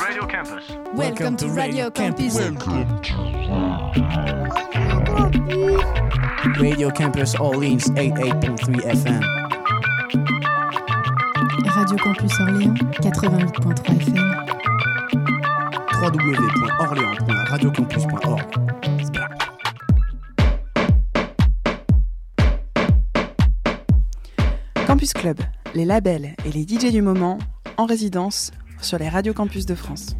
Radio Campus. Welcome to Radio Campus. Radio Campus. Radio Orleans 88.3 FM. Radio Campus Orléans 88.3 FM. www.orléans.radiocampus.org. Campus Club, les labels et les DJ du moment en résidence sur les radios campus de France.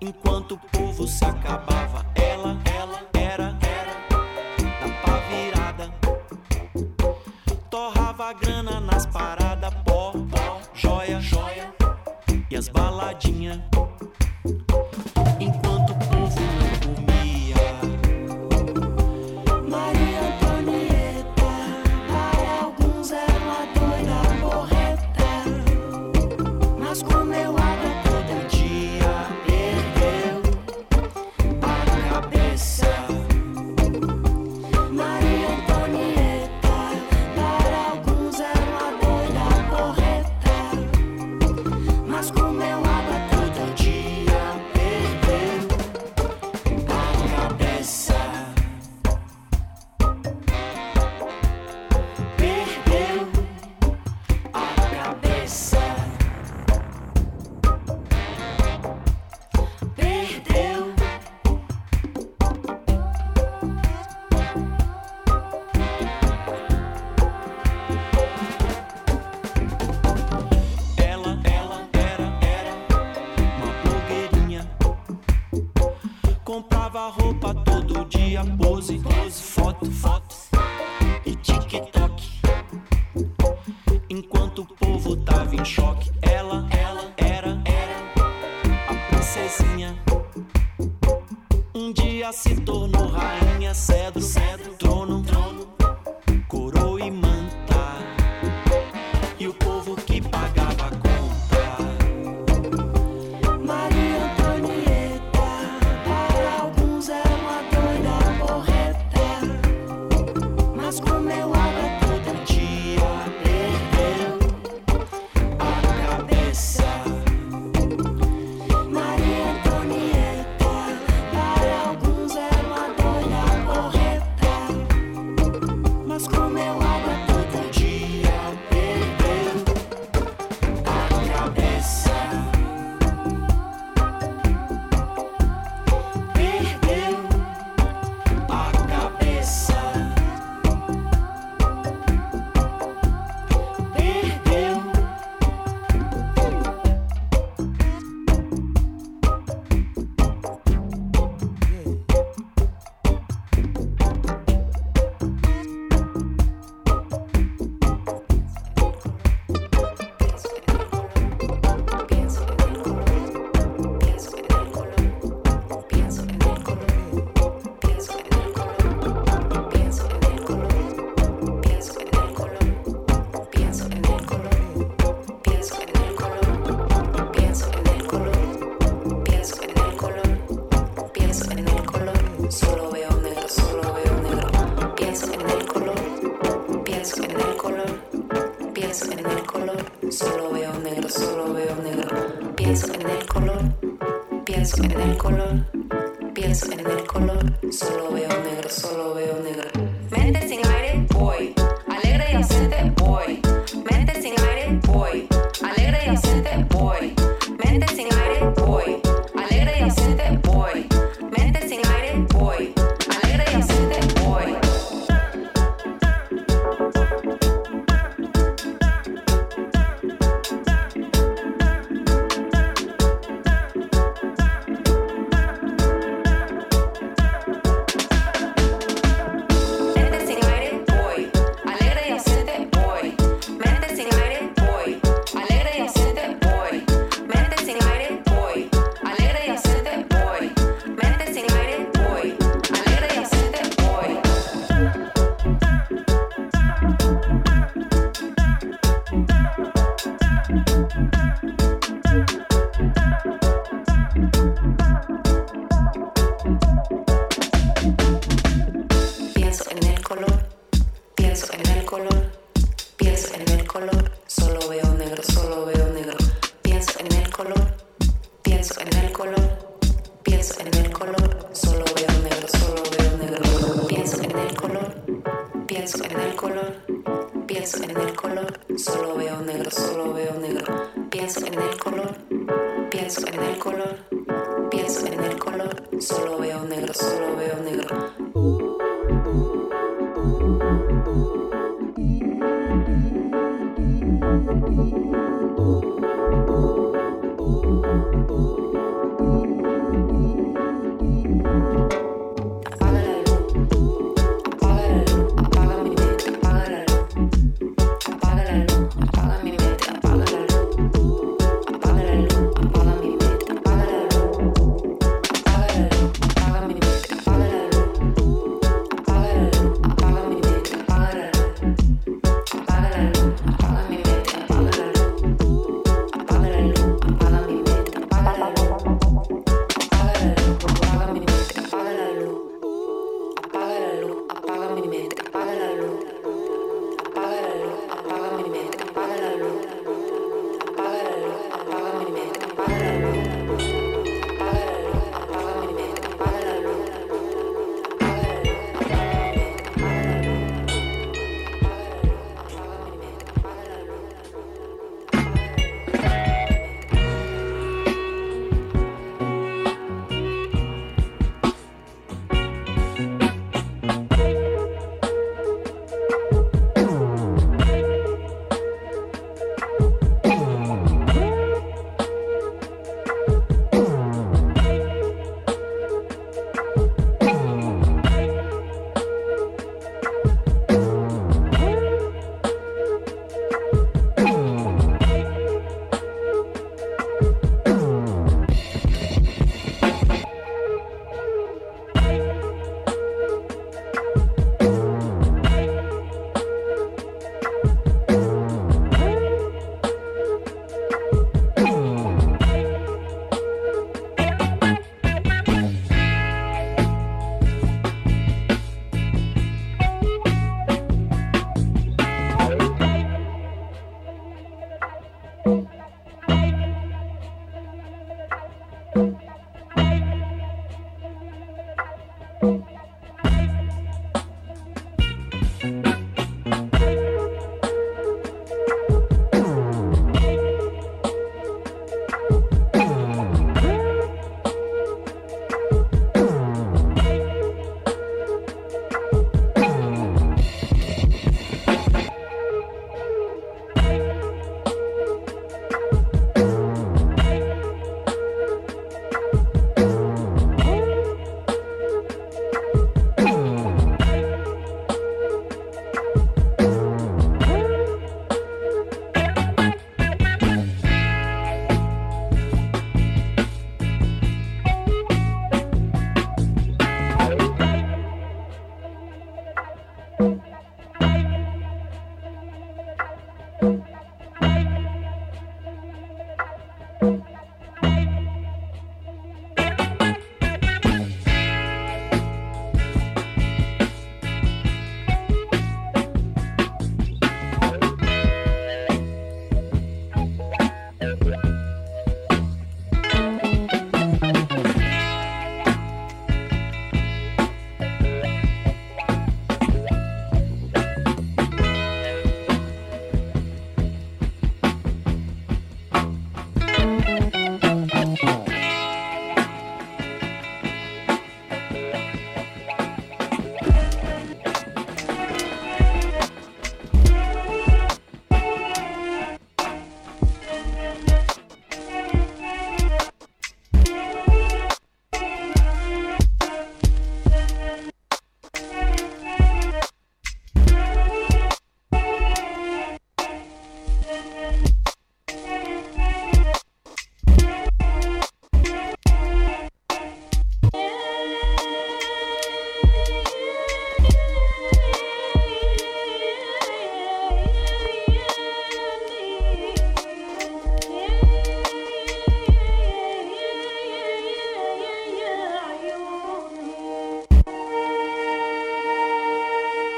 enquanto o povo se acabava.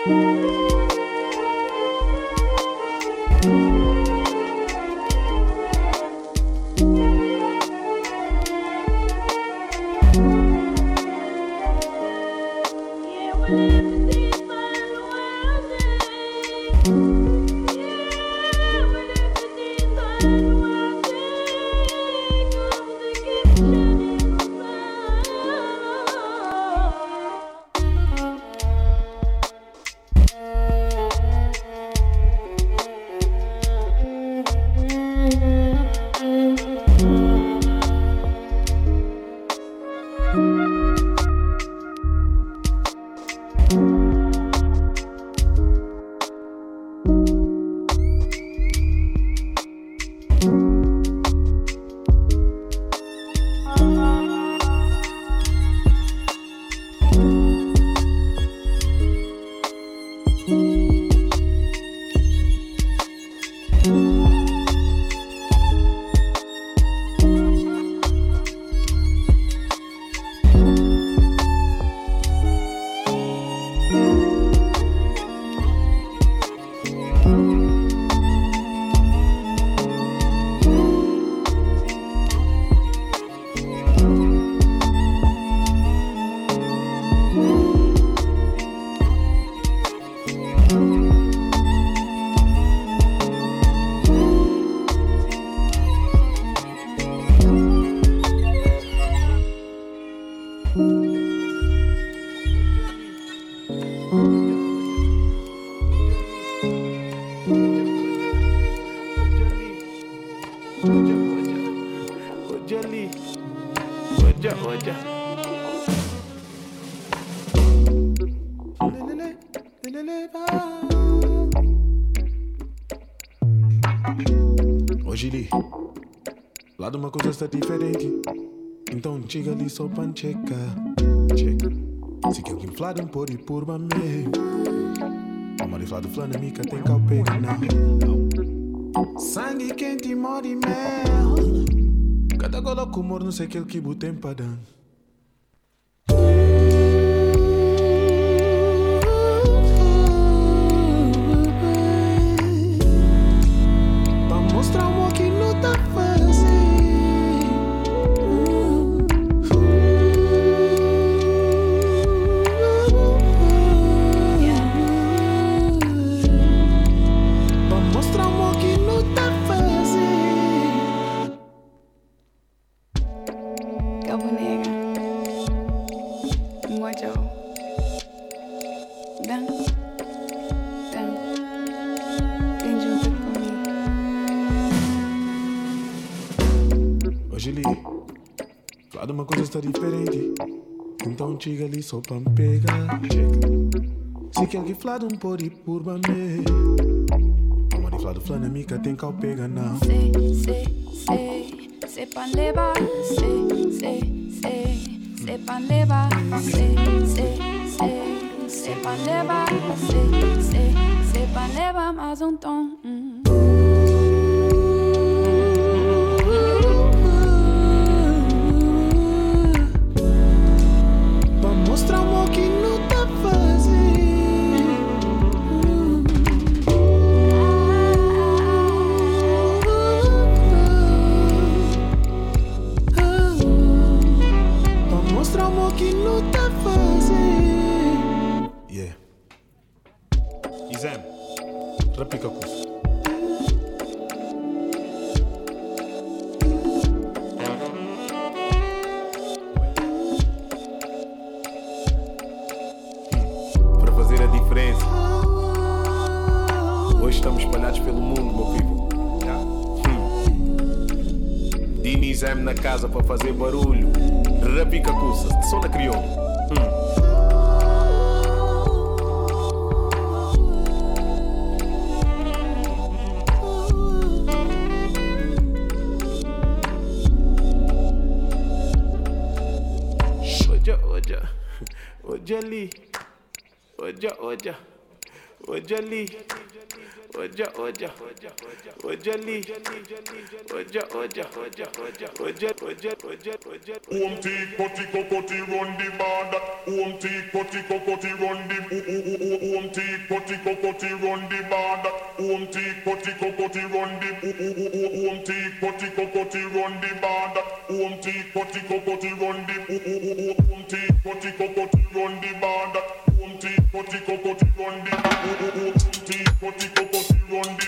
Música Oja, li. Oja, oja. Hoje li. Lá de uma coisa está diferente. Então chega ali só pra checar. Checa. Se que alguém um por e por mamê. Amor inflado flana mica tem calpena. Não. Sangue quente morde mel. Cada gola com humor não sei aquele que botem dar. soltan pega Se quer que flado um pori por me uma di flado é mica tem cal pega não. Se, se, se, se pan leva Se, se, se, se pan leva Se, se, se, se pan leva Se, se, se pan leva mais um tom. Home tea, potty, cocotti, run the border. Home tea, potty, cocotti, run the. Home tea, potty, cocotti, run the border. Home tea, potty, cocotti, run the. Home tea, potty, cocotti, run the border. Home tea, potty, cocotti, run the. Home tea, potty, cocotti, run the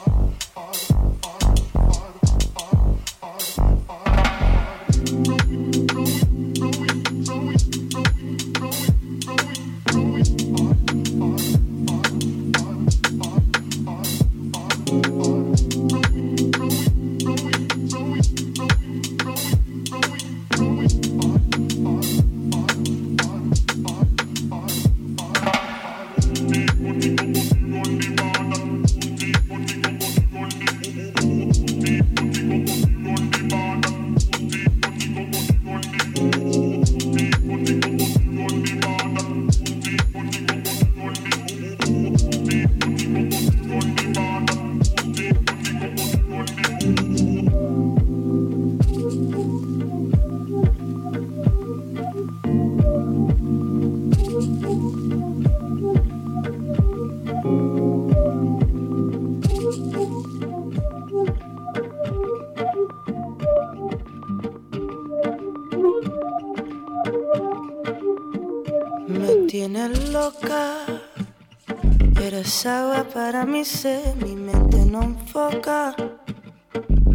Eres agua para mi sed, mi mente no enfoca.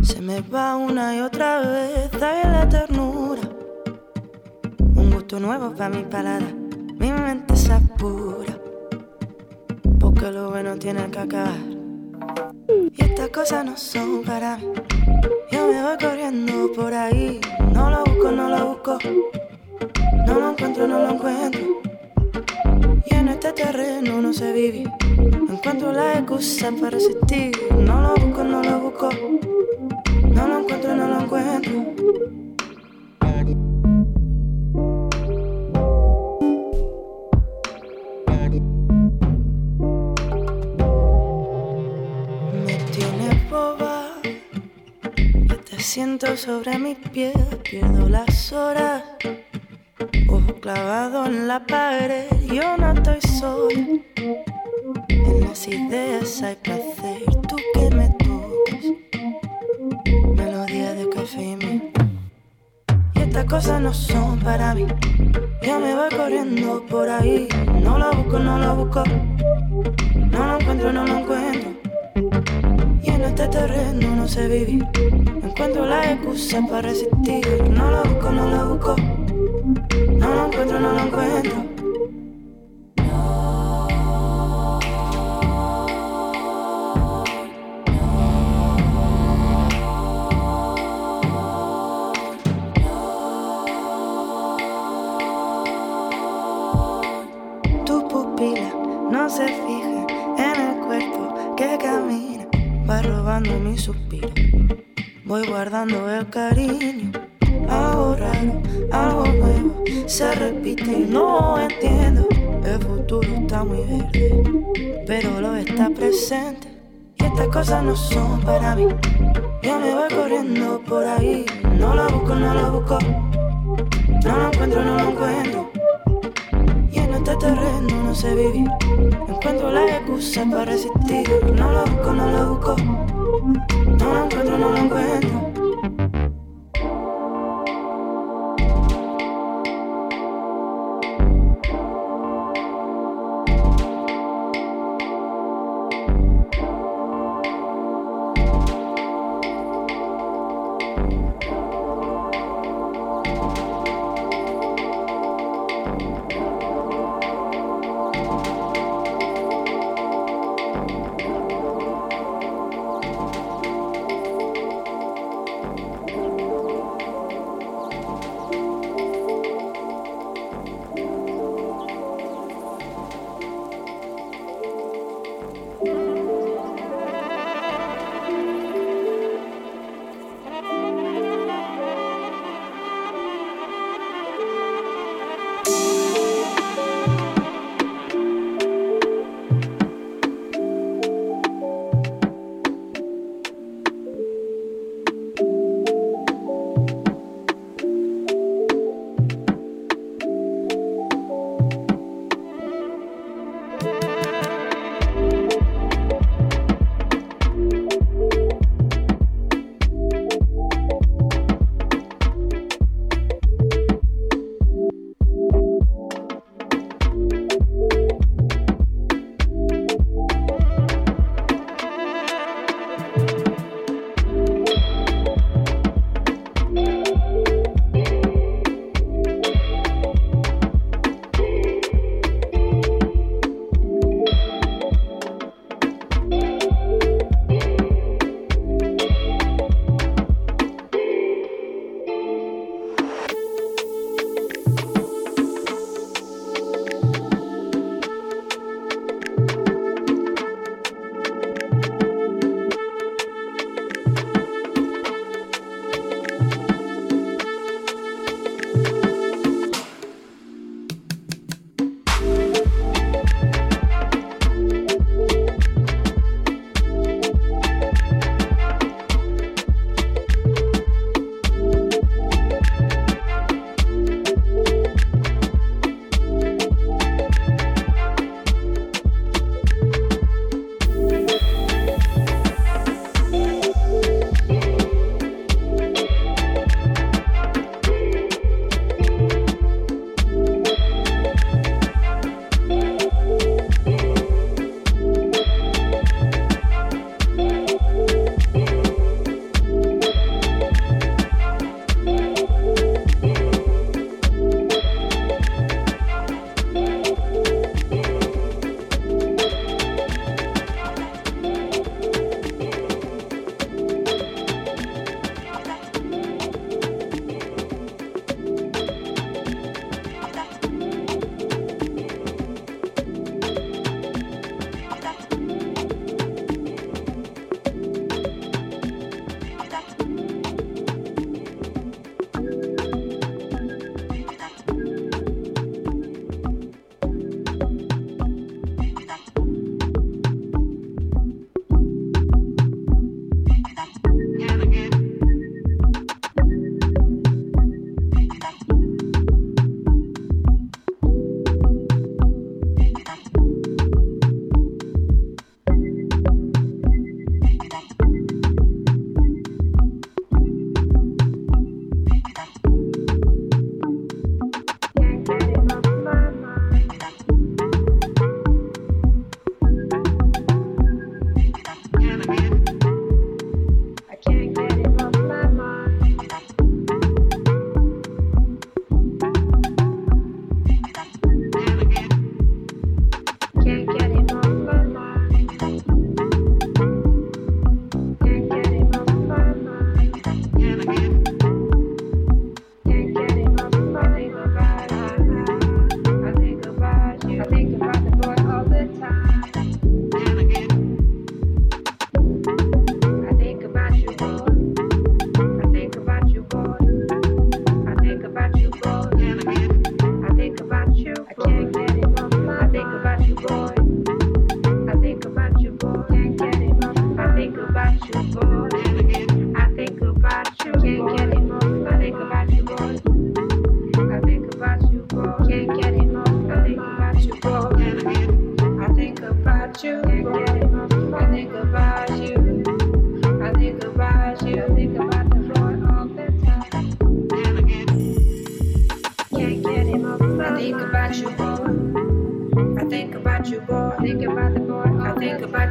Se me va una y otra vez, hay la ternura. Un gusto nuevo para mi palada, mi mente se apura. Porque lo bueno tiene que acabar. Y estas cosas no son para mí. Yo me voy corriendo por ahí, no lo busco, no lo busco. No lo encuentro, no lo encuentro. Y en este terreno no sé vivir. Encuentro la excusa para resistir. No lo busco, no lo busco. No lo encuentro, no lo encuentro. Me tienes boba. Te siento sobre mis pies. Pierdo las horas. Ojo clavado en la pared, yo no estoy sola. En las ideas hay placer, tú que me tocas. Melodía de café y miel. Y estas cosas no son para mí. Yo me voy corriendo por ahí. No lo busco, no lo busco. No lo encuentro, no lo encuentro. Y en este terreno no sé vivir. Encuentro la excusa para resistir. No lo busco, no lo busco. No lo encuentro, no lo encuentro. No se fija en el cuerpo que camina, va robando mi suspiro. Voy guardando el cariño, algo raro, algo nuevo, se repite y no entiendo. El futuro está muy verde, pero lo está presente. Y estas cosas no son para mí. Yo me voy corriendo por ahí, no lo busco, no lo busco. No lo encuentro, no lo encuentro. Este terreno no sé vivir. Encuentro la excusa para resistir. No lo busco, no lo busco. No lo encuentro, no lo encuentro.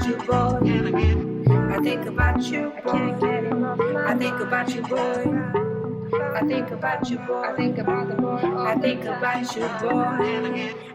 You, boy. I think about you, boy. I think about you, boy. I think about you, boy. I think about the boy. I think about you, boy.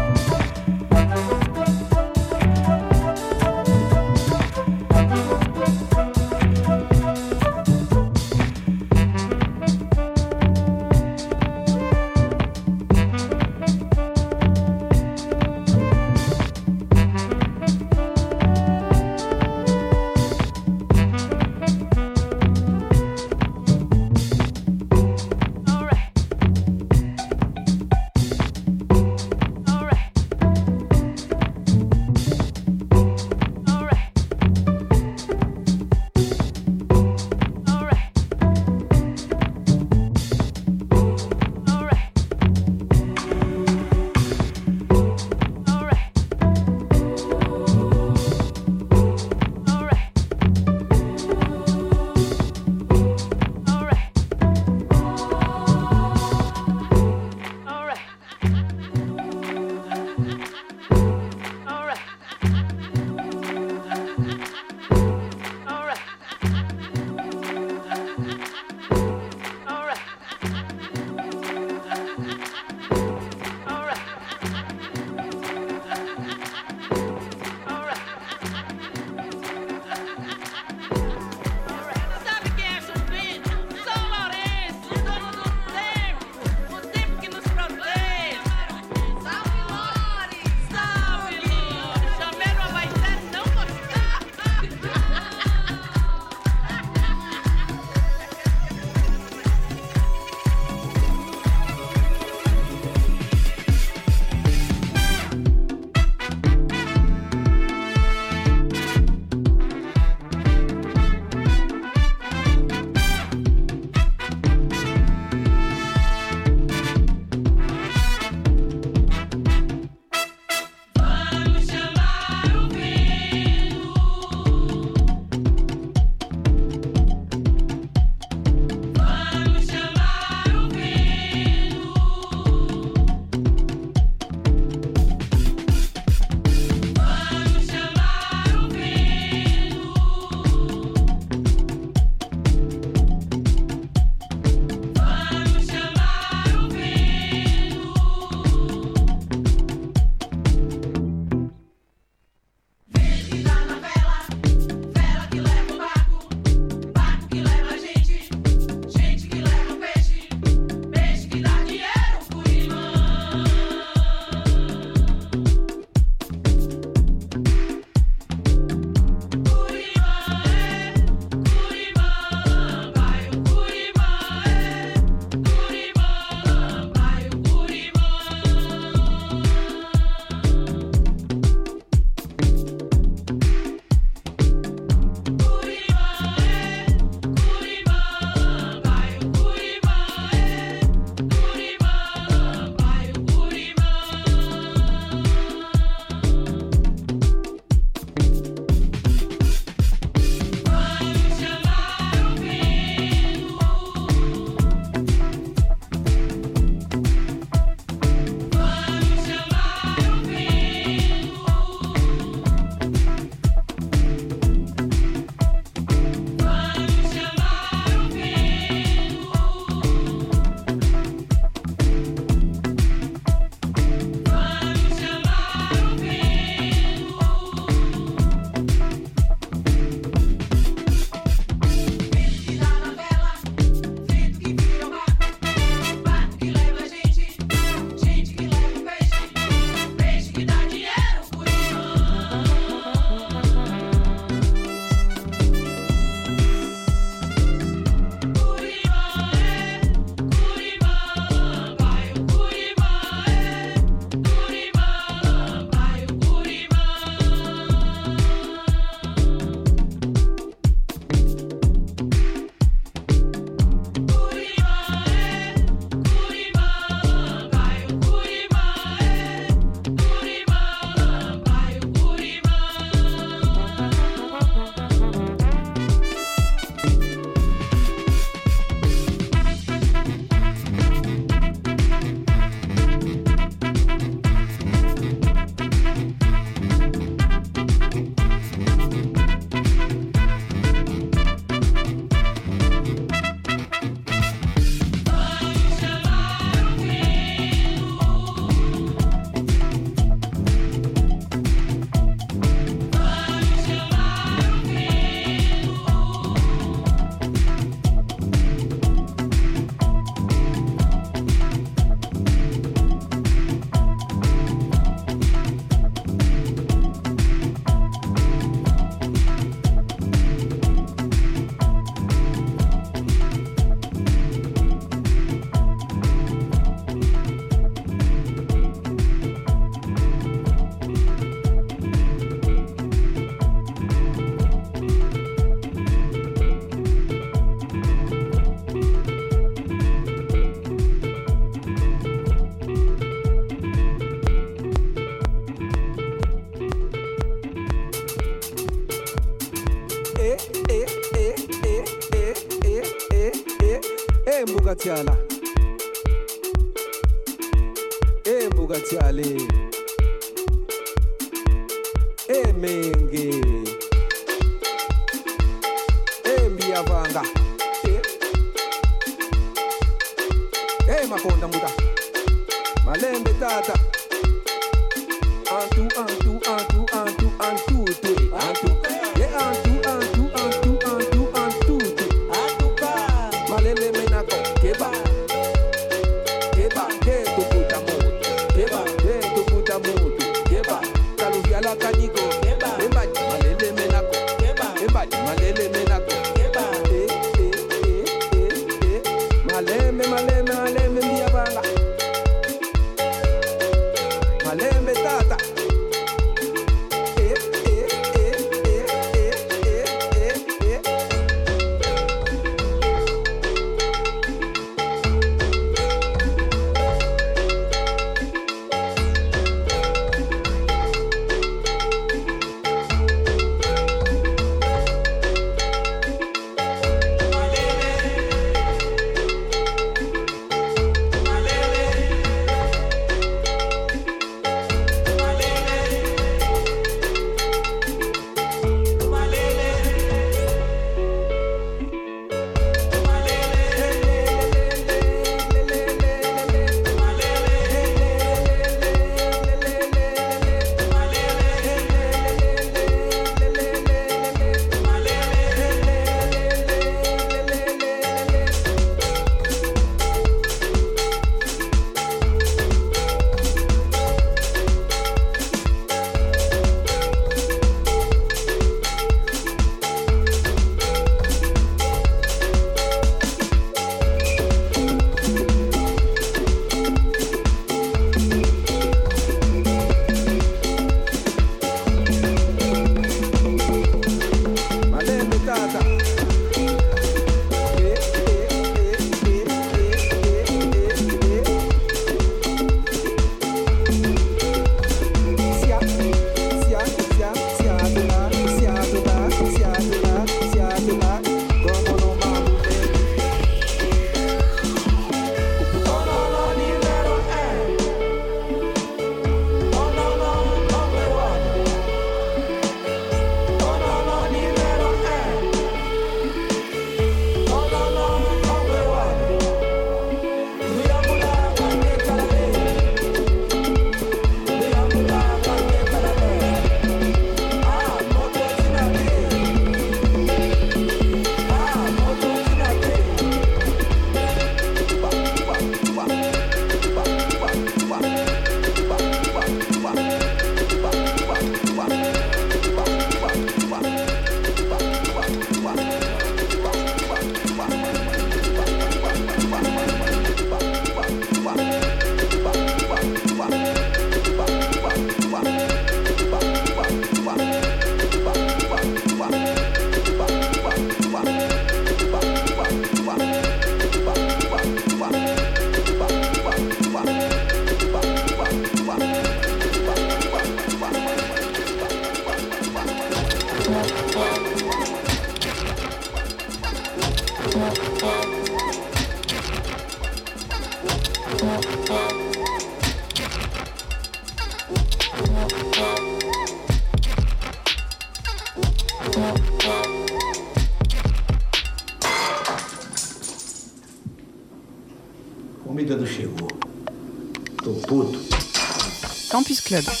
Club.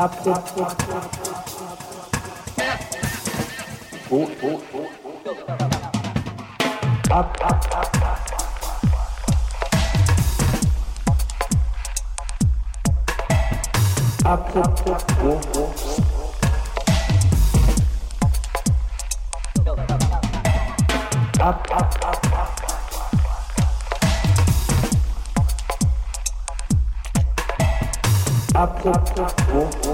Up, up, up, up. Up, oh, oh. Oh,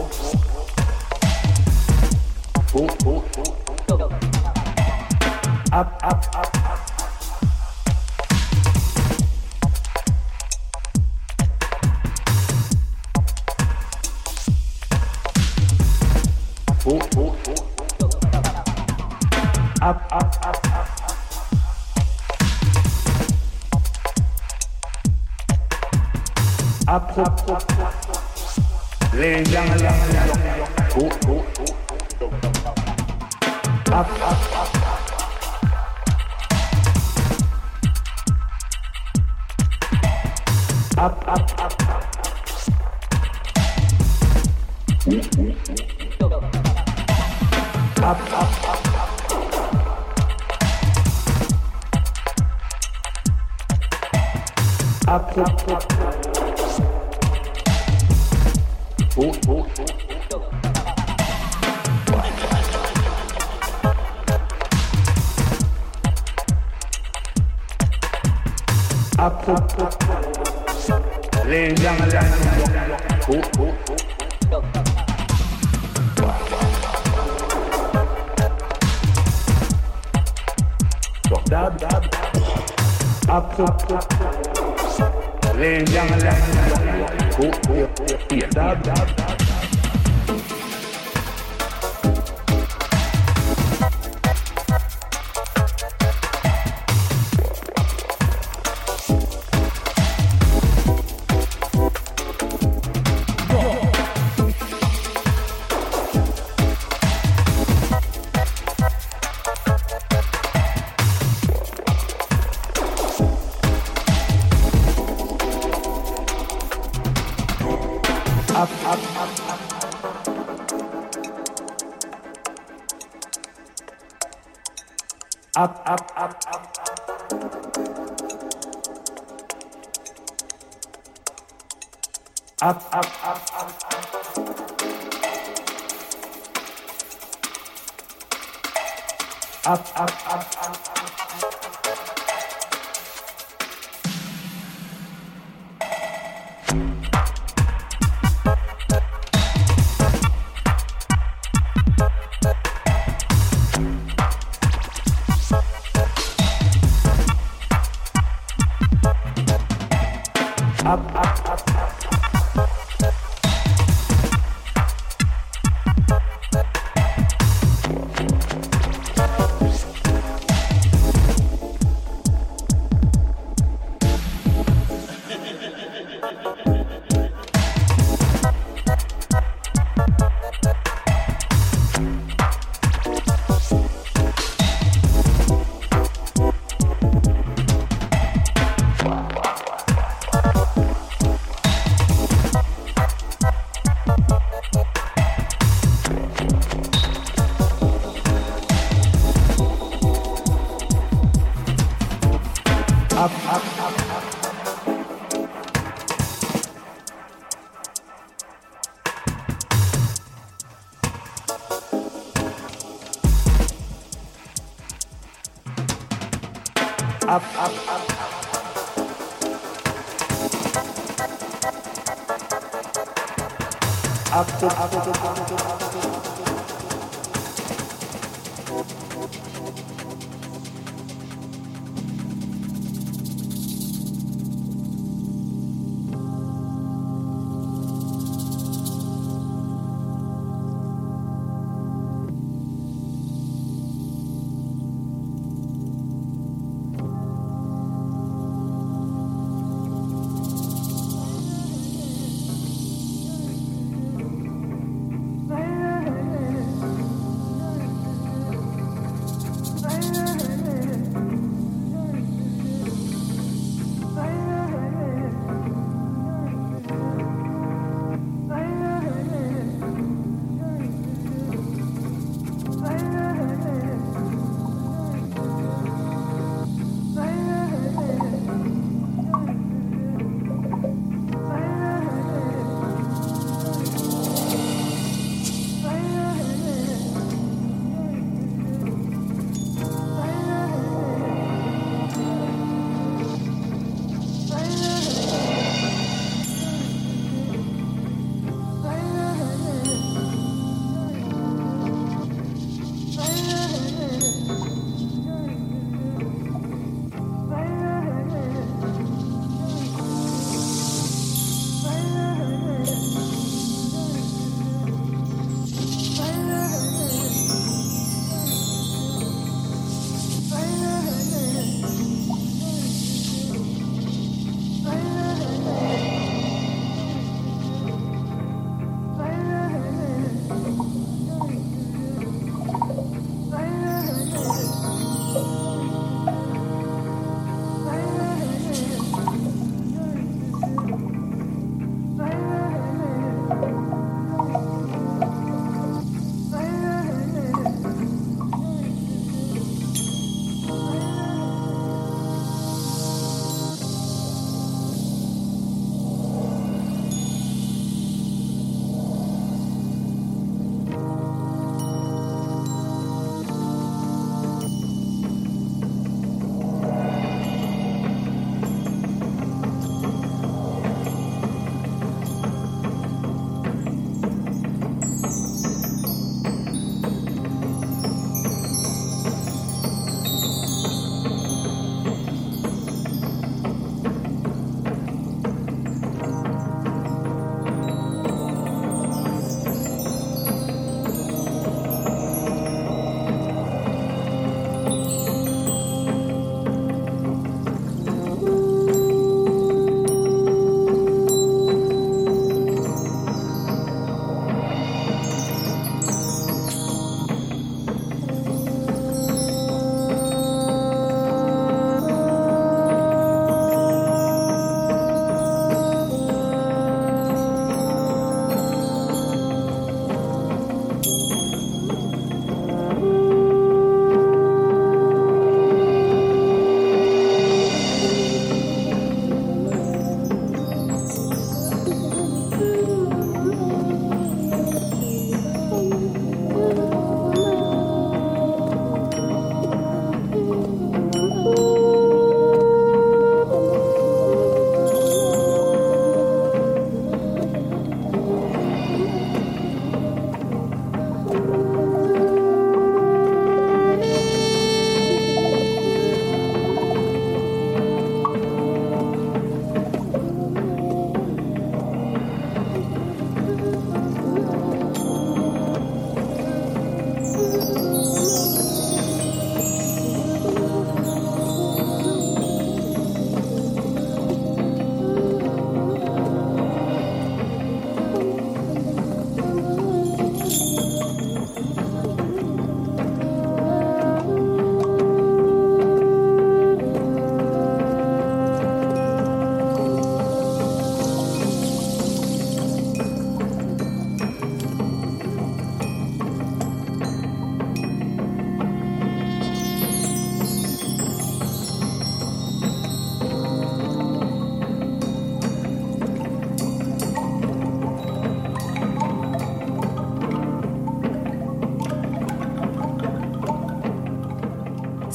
dab, dab, up, up, up, lay down, lay down, go, go, dab, dab, dab.